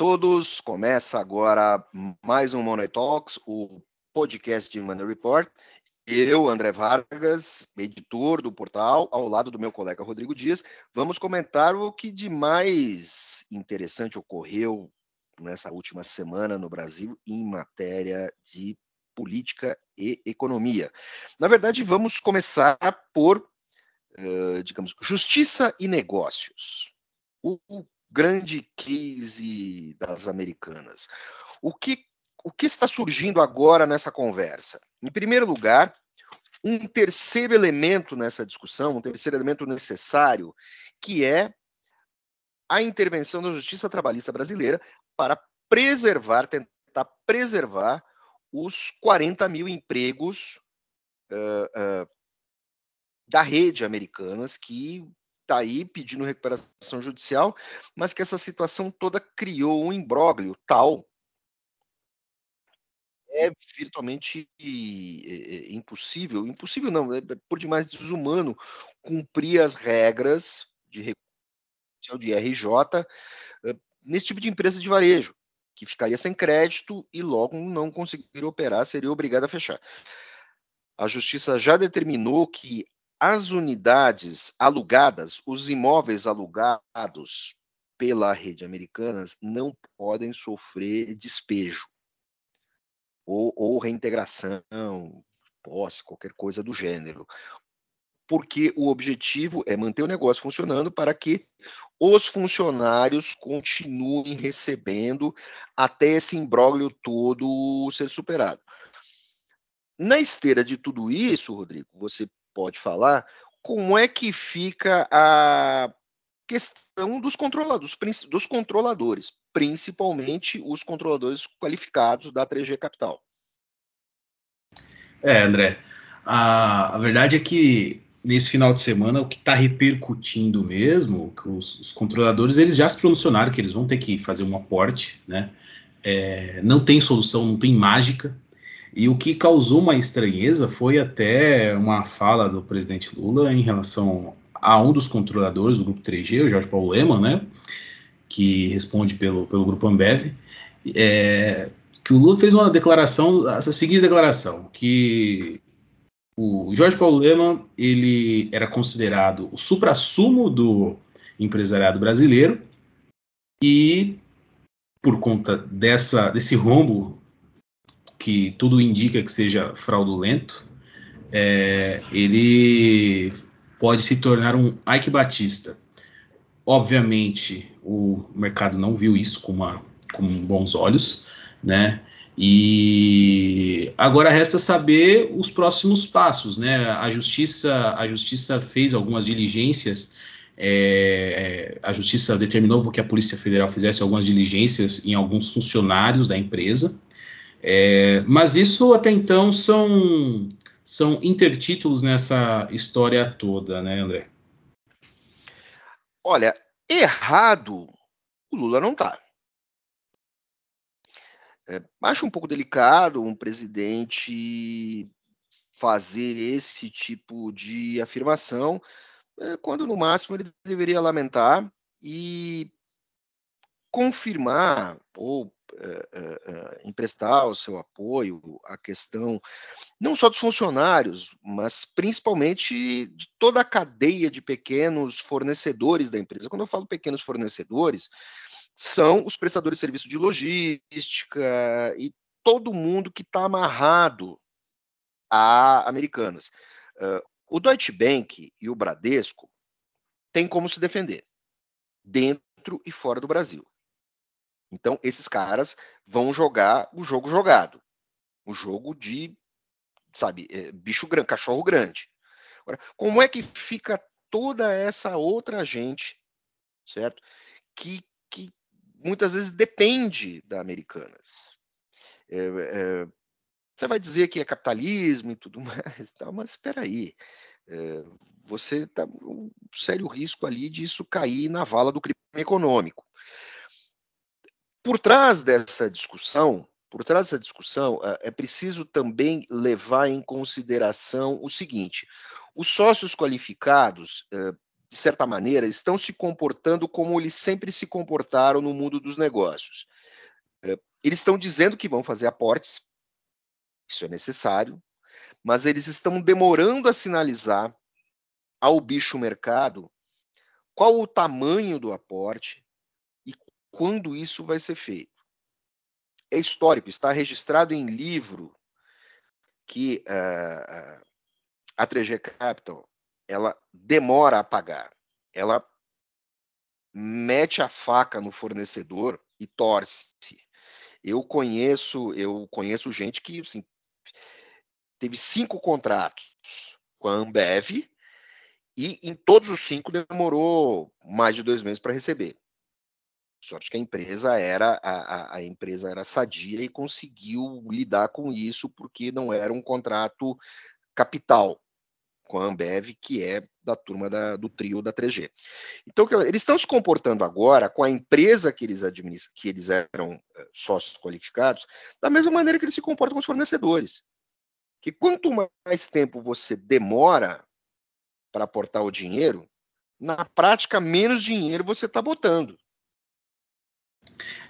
todos, começa agora mais um Money Talks, o podcast de Money Report. Eu, André Vargas, editor do portal, ao lado do meu colega Rodrigo Dias, vamos comentar o que de mais interessante ocorreu nessa última semana no Brasil em matéria de política e economia. Na verdade, vamos começar por, uh, digamos, justiça e negócios. O grande case das americanas. O que, o que está surgindo agora nessa conversa? Em primeiro lugar, um terceiro elemento nessa discussão, um terceiro elemento necessário, que é a intervenção da justiça trabalhista brasileira para preservar, tentar preservar os 40 mil empregos uh, uh, da rede americanas que está aí pedindo recuperação judicial, mas que essa situação toda criou um imbróglio tal é virtualmente impossível, impossível não, é por demais desumano cumprir as regras de de RJ nesse tipo de empresa de varejo, que ficaria sem crédito e logo não conseguiria operar, seria obrigado a fechar. A justiça já determinou que as unidades alugadas, os imóveis alugados pela rede Americanas não podem sofrer despejo ou, ou reintegração, posse, qualquer coisa do gênero. Porque o objetivo é manter o negócio funcionando para que os funcionários continuem recebendo até esse imbróglio todo ser superado. Na esteira de tudo isso, Rodrigo, você pode falar, como é que fica a questão dos controladores, dos controladores, principalmente os controladores qualificados da 3G Capital. É, André, a, a verdade é que nesse final de semana o que está repercutindo mesmo, que os, os, controladores eles já se pronunciaram que eles vão ter que fazer um aporte, né? É, não tem solução, não tem mágica, e o que causou uma estranheza foi até uma fala do presidente Lula em relação a um dos controladores do grupo 3G, o Jorge Paulo Leman, né, que responde pelo, pelo grupo Ambev, é, que o Lula fez uma declaração, essa seguinte declaração, que o Jorge Paulo Leman, ele era considerado o supra-sumo do empresariado brasileiro e por conta dessa, desse rombo que tudo indica que seja fraudulento, é, ele pode se tornar um Ike Batista. Obviamente, o mercado não viu isso com, uma, com bons olhos, né? E agora resta saber os próximos passos, né? A justiça, a justiça fez algumas diligências. É, a justiça determinou que a Polícia Federal fizesse algumas diligências em alguns funcionários da empresa, é, mas isso até então são, são intertítulos nessa história toda, né, André? Olha, errado o Lula não está. É, acho um pouco delicado um presidente fazer esse tipo de afirmação, é, quando no máximo ele deveria lamentar e confirmar ou eh, eh, eh, emprestar o seu apoio à questão não só dos funcionários, mas principalmente de toda a cadeia de pequenos fornecedores da empresa. Quando eu falo pequenos fornecedores, são os prestadores de serviço de logística e todo mundo que está amarrado a Americanas. o Deutsche Bank e o Bradesco têm como se defender, dentro e fora do Brasil. Então, esses caras vão jogar o jogo jogado. O jogo de, sabe, é, bicho grande, cachorro grande. Agora, como é que fica toda essa outra gente, certo? Que, que muitas vezes depende da Americanas. É, é, você vai dizer que é capitalismo e tudo mais, tá, mas espera aí. É, você está um sério risco ali disso cair na vala do crime econômico. Por trás dessa discussão, por trás dessa discussão, é, é preciso também levar em consideração o seguinte: os sócios qualificados, é, de certa maneira, estão se comportando como eles sempre se comportaram no mundo dos negócios. eles estão dizendo que vão fazer aportes, isso é necessário, mas eles estão demorando a sinalizar ao bicho mercado qual o tamanho do aporte quando isso vai ser feito. É histórico, está registrado em livro que uh, a 3G Capital ela demora a pagar, ela mete a faca no fornecedor e torce. Eu conheço, eu conheço gente que assim, teve cinco contratos com a Ambev e em todos os cinco demorou mais de dois meses para receber. Sorte que a empresa era a, a, empresa era sadia e conseguiu lidar com isso porque não era um contrato capital com a Ambev, que é da turma da, do trio da 3G. Então, eles estão se comportando agora com a empresa que eles, que eles eram eh, sócios qualificados, da mesma maneira que eles se comportam com os fornecedores. Que quanto mais tempo você demora para aportar o dinheiro, na prática, menos dinheiro você está botando.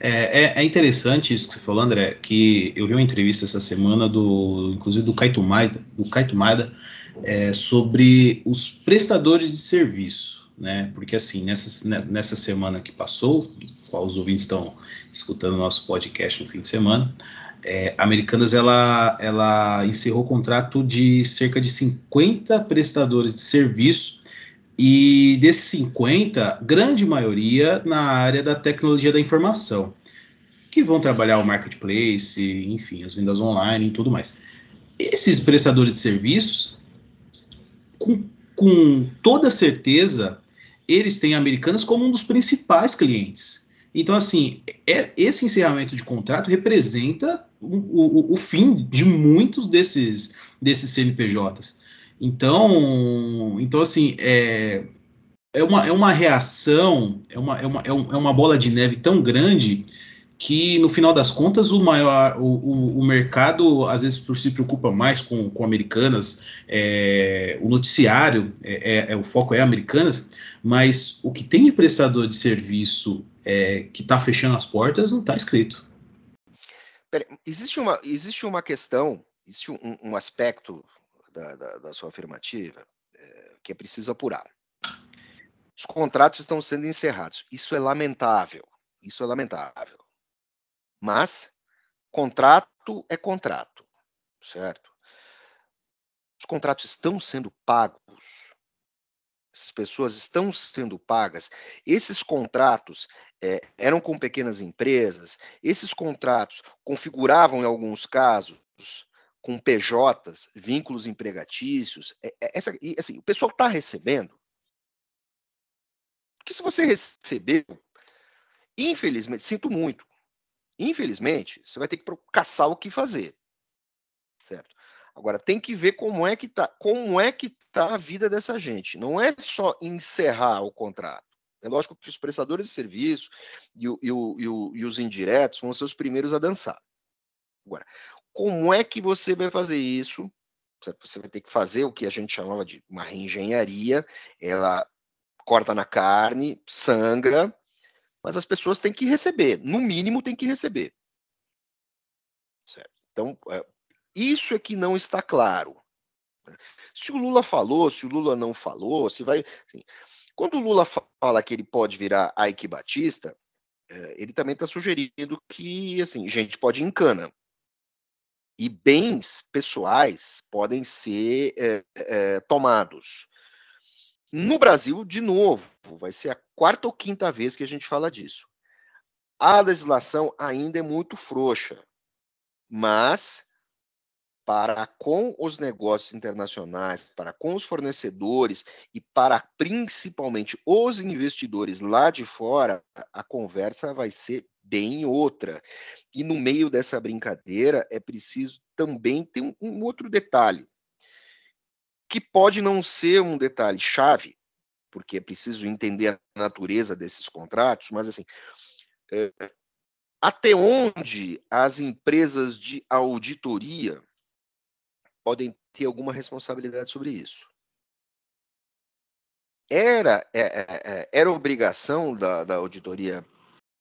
É, é, é, interessante isso que você falou, André, que eu vi uma entrevista essa semana do, inclusive do Kaito Maida, do Kaito Maida é, sobre os prestadores de serviço, né? Porque assim, nessa, nessa semana que passou, os ouvintes estão escutando o nosso podcast no fim de semana, é, Americanas ela, ela encerrou o contrato de cerca de 50 prestadores de serviço e desses 50, grande maioria na área da tecnologia da informação, que vão trabalhar o marketplace, enfim, as vendas online e tudo mais. Esses prestadores de serviços, com, com toda certeza, eles têm Americanas como um dos principais clientes. Então, assim, é, esse encerramento de contrato representa o, o, o fim de muitos desses, desses CNPJs. Então, então assim, é, é, uma, é uma reação, é uma, é, uma, é, é uma bola de neve tão grande que no final das contas o maior o, o, mercado às vezes se preocupa mais com, com americanas é, o noticiário é, é, é, o foco é americanas mas o que tem de prestador de serviço é, que está fechando as portas não está escrito. Pera, existe uma existe uma questão existe um, um aspecto da, da, da sua afirmativa é, que é preciso apurar os contratos estão sendo encerrados isso é lamentável isso é lamentável mas contrato é contrato, certo? Os contratos estão sendo pagos. Essas pessoas estão sendo pagas. Esses contratos é, eram com pequenas empresas. Esses contratos configuravam, em alguns casos, com PJs, vínculos empregatícios. É, é, essa, e, assim, o pessoal está recebendo. Porque se você recebeu, infelizmente, sinto muito, Infelizmente, você vai ter que caçar o que fazer. Certo? Agora tem que ver como é que tá, como é que tá a vida dessa gente. Não é só encerrar o contrato. É lógico que os prestadores de serviço e, o, e, o, e, o, e os indiretos vão ser os primeiros a dançar. Agora, como é que você vai fazer isso? Você vai ter que fazer o que a gente chamava de uma reengenharia. Ela corta na carne, sangra, mas as pessoas têm que receber, no mínimo tem que receber. Certo? Então, é, isso é que não está claro. Se o Lula falou, se o Lula não falou, se vai. Assim, quando o Lula fala que ele pode virar Ike Batista, é, ele também está sugerindo que assim, gente pode ir em cana. E bens pessoais podem ser é, é, tomados. No Brasil, de novo, vai ser a quarta ou quinta vez que a gente fala disso. A legislação ainda é muito frouxa, mas para com os negócios internacionais, para com os fornecedores e para principalmente os investidores lá de fora, a conversa vai ser bem outra. E no meio dessa brincadeira é preciso também ter um, um outro detalhe que pode não ser um detalhe chave, porque é preciso entender a natureza desses contratos, mas assim, é, até onde as empresas de auditoria podem ter alguma responsabilidade sobre isso? Era, é, é, é era obrigação da, da auditoria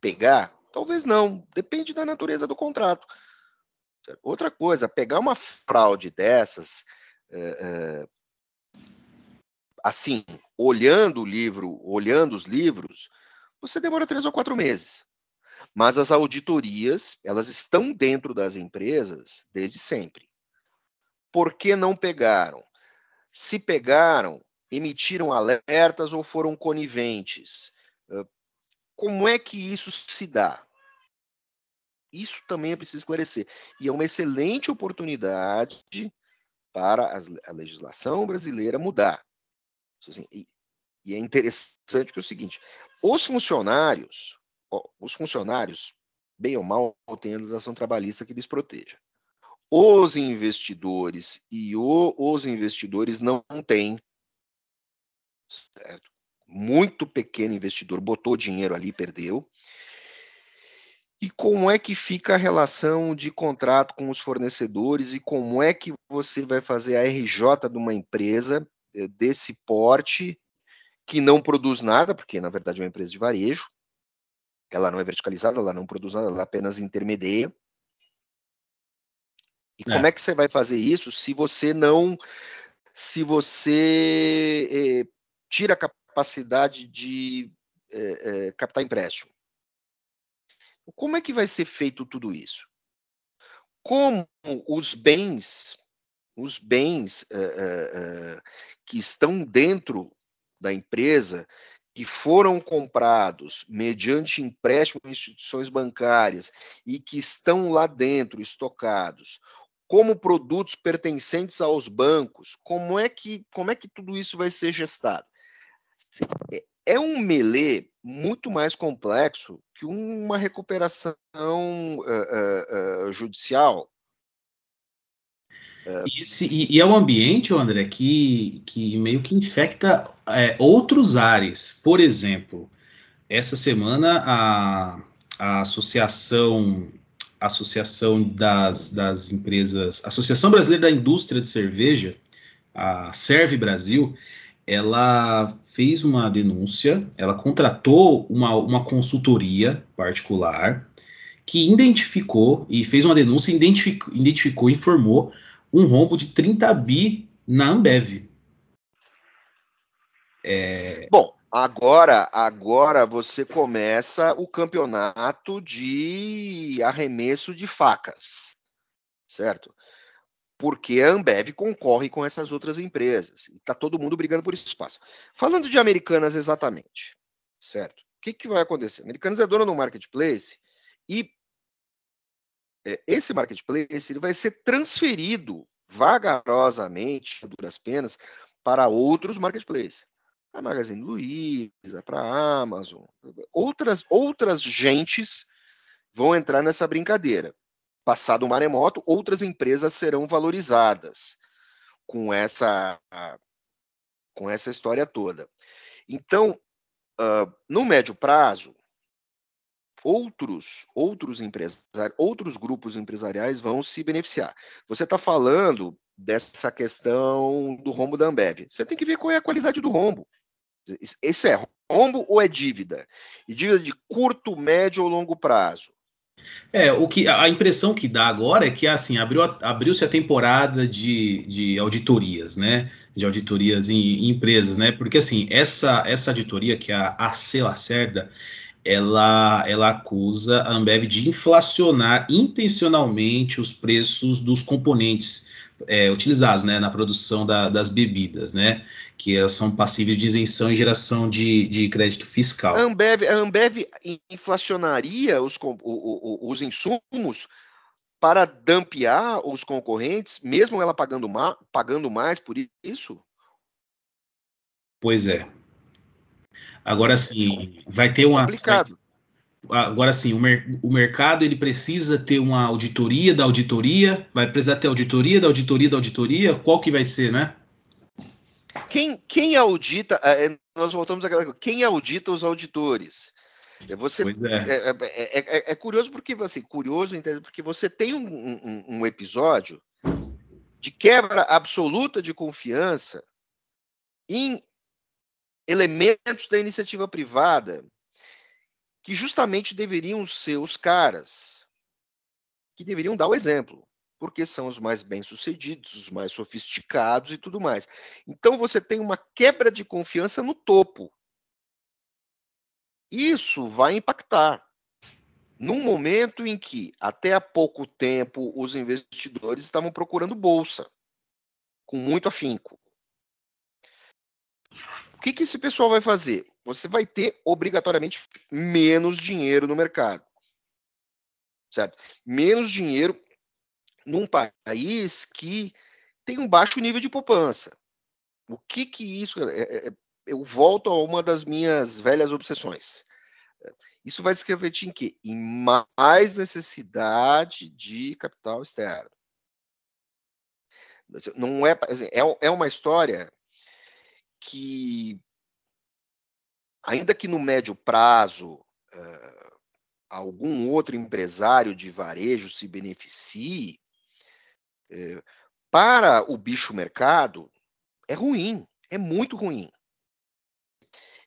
pegar, Talvez não, depende da natureza do contrato. Outra coisa, pegar uma fraude dessas, é, é, assim, olhando o livro, olhando os livros, você demora três ou quatro meses. Mas as auditorias, elas estão dentro das empresas desde sempre. Por que não pegaram? Se pegaram, emitiram alertas ou foram coniventes? Como é que isso se dá? Isso também é preciso esclarecer. E é uma excelente oportunidade para a legislação brasileira mudar. Assim, e, e é interessante que é o seguinte: os funcionários, os funcionários, bem ou mal, têm a legislação trabalhista que lhes proteja. Os investidores e o, os investidores não têm. Certo? Muito pequeno investidor botou dinheiro ali, perdeu. E como é que fica a relação de contrato com os fornecedores e como é que você vai fazer a RJ de uma empresa eh, desse porte que não produz nada, porque na verdade é uma empresa de varejo, ela não é verticalizada, ela não produz nada, ela apenas intermedia. E é. como é que você vai fazer isso se você não, se você eh, tira a capacidade de eh, captar empréstimo? Como é que vai ser feito tudo isso? Como os bens, os bens uh, uh, que estão dentro da empresa, que foram comprados mediante empréstimo em instituições bancárias e que estão lá dentro estocados, como produtos pertencentes aos bancos, como é que como é que tudo isso vai ser gestado? É, é um melê muito mais complexo que uma recuperação uh, uh, uh, judicial. E, esse, e, e, é o ambiente, André, que, que meio que infecta é, outros ares. Por exemplo, essa semana a, a associação associação das, das empresas, Associação Brasileira da Indústria de Cerveja, a Serve Brasil, ela fez uma denúncia, ela contratou uma, uma consultoria particular que identificou e fez uma denúncia, identificou, identificou informou um rombo de 30 bi na Ambev. É... Bom, agora, agora você começa o campeonato de arremesso de facas, certo? Porque a Ambev concorre com essas outras empresas. E está todo mundo brigando por espaço. Falando de Americanas exatamente, certo? O que, que vai acontecer? Americanas é dona do marketplace e é, esse marketplace ele vai ser transferido vagarosamente, duras penas, para outros marketplaces. A Magazine Luiza, para a Amazon, outras, outras gentes vão entrar nessa brincadeira passado o maremoto, outras empresas serão valorizadas com essa com essa história toda. Então, uh, no médio prazo, outros outros outros grupos empresariais vão se beneficiar. Você está falando dessa questão do rombo da Ambev. Você tem que ver qual é a qualidade do rombo. Esse é rombo ou é dívida? E dívida de curto, médio ou longo prazo? É, o que a impressão que dá agora é que assim abriu, abriu-se a temporada de, de auditorias, né? De auditorias em, em, empresas, né? Porque assim, essa, essa auditoria, que é a AC Lacerda, ela, ela acusa a Ambev de inflacionar intencionalmente os preços dos componentes é, utilizados né, na produção da, das bebidas, né? Que elas são passíveis de isenção e geração de, de crédito fiscal. A Ambev, a Ambev inflacionaria os, o, o, os insumos para dampear os concorrentes, mesmo ela pagando, ma pagando mais por isso? Pois é. Agora sim, vai ter uma. Complicado. Agora sim, o, mer o, mercado ele precisa ter uma auditoria da auditoria, vai precisar ter auditoria da auditoria da auditoria, qual que vai ser, né? Quem, quem audita, é, é, nós voltamos àquela coisa, quem audita os auditores? É, você, pois é. É, é, é, é curioso porque assim, curioso porque você tem um, um, um episódio de quebra absoluta de confiança em elementos da iniciativa privada que justamente deveriam ser os caras que deveriam dar o exemplo, porque são os mais bem-sucedidos, os mais sofisticados e tudo mais. Então você tem uma quebra de confiança no topo. Isso vai impactar. Num momento em que, até há pouco tempo, os investidores estavam procurando bolsa, com muito afinco. O que, que esse pessoal vai fazer? Você vai ter obrigatoriamente menos dinheiro no mercado. Certo? Menos dinheiro num país que tem um baixo nível de poupança. O que que isso é, é, é eu volto a uma das minhas velhas obsessões. Isso vai se refletir em quê? Em mais necessidade de capital externo. Não é, assim, é, é uma história que, ainda que no médio prazo, uh, algum outro empresário de varejo se beneficie, uh, para o bicho mercado, é ruim, é muito ruim.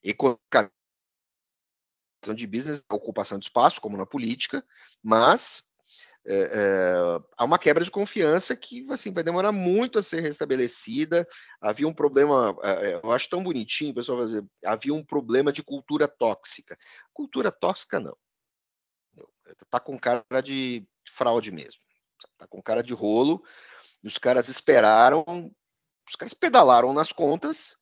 Economicamente, de business, ocupação de espaço, como na política, mas é, é, há uma quebra de confiança que assim vai demorar muito a ser restabelecida. Havia um problema, é, eu acho tão bonitinho, o pessoal vai dizer, havia um problema de cultura tóxica. Cultura tóxica não. Tá com cara de fraude mesmo. Tá com cara de rolo. Os caras esperaram, os caras pedalaram nas contas,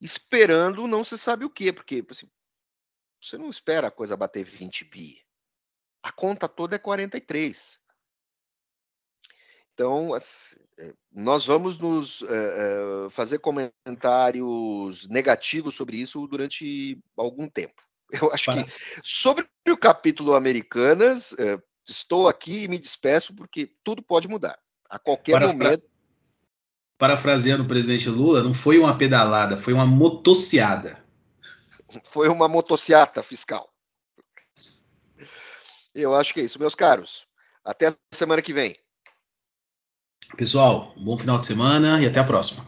esperando não se sabe o quê, porque assim, você não espera a coisa bater 20 bi. A conta toda é 43. Então, é, nós vamos nos é, fazer comentários negativos sobre isso durante algum tempo. Eu acho Para. que sobre o capítulo Americanas, estou aqui e me despeço porque tudo pode mudar. A qualquer momento. Fra... Parafraseando o presidente Lula, não foi uma pedalada, foi uma motociada. Foi uma motociata fiscal. Eu acho que é isso, meus caros. Até semana que vem. Pessoal, um bom final de semana e até a próxima.